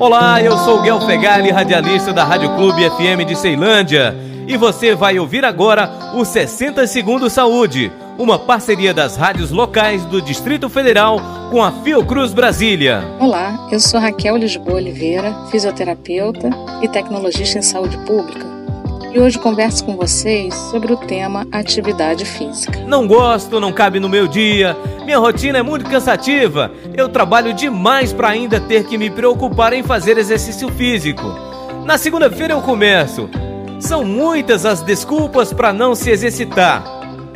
Olá, eu sou Guel Fegali, radialista da Rádio Clube FM de Ceilândia. E você vai ouvir agora o 60 Segundos Saúde, uma parceria das rádios locais do Distrito Federal com a Fiocruz Brasília. Olá, eu sou Raquel Lisboa Oliveira, fisioterapeuta e tecnologista em saúde pública e hoje converso com vocês sobre o tema atividade física. Não gosto, não cabe no meu dia, minha rotina é muito cansativa, eu trabalho demais para ainda ter que me preocupar em fazer exercício físico. Na segunda-feira eu começo. São muitas as desculpas para não se exercitar.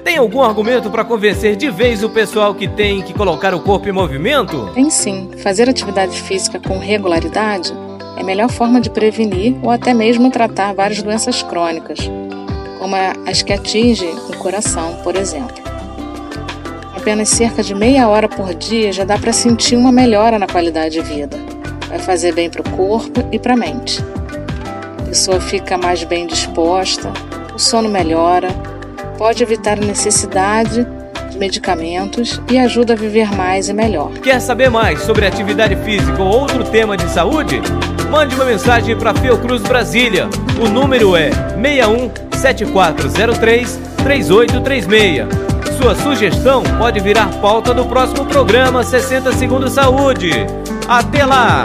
Tem algum argumento para convencer de vez o pessoal que tem que colocar o corpo em movimento? Tem sim. Fazer atividade física com regularidade é a melhor forma de prevenir ou até mesmo tratar várias doenças crônicas, como as que atingem o coração, por exemplo. Apenas cerca de meia hora por dia já dá para sentir uma melhora na qualidade de vida. Vai fazer bem para o corpo e para a mente. A pessoa fica mais bem disposta, o sono melhora, pode evitar a necessidade de medicamentos e ajuda a viver mais e melhor. Quer saber mais sobre atividade física ou outro tema de saúde? Mande uma mensagem para Fiocruz Brasília. O número é 61 7403 3836. Sua sugestão pode virar pauta do próximo programa 60 Segundos Saúde. Até lá!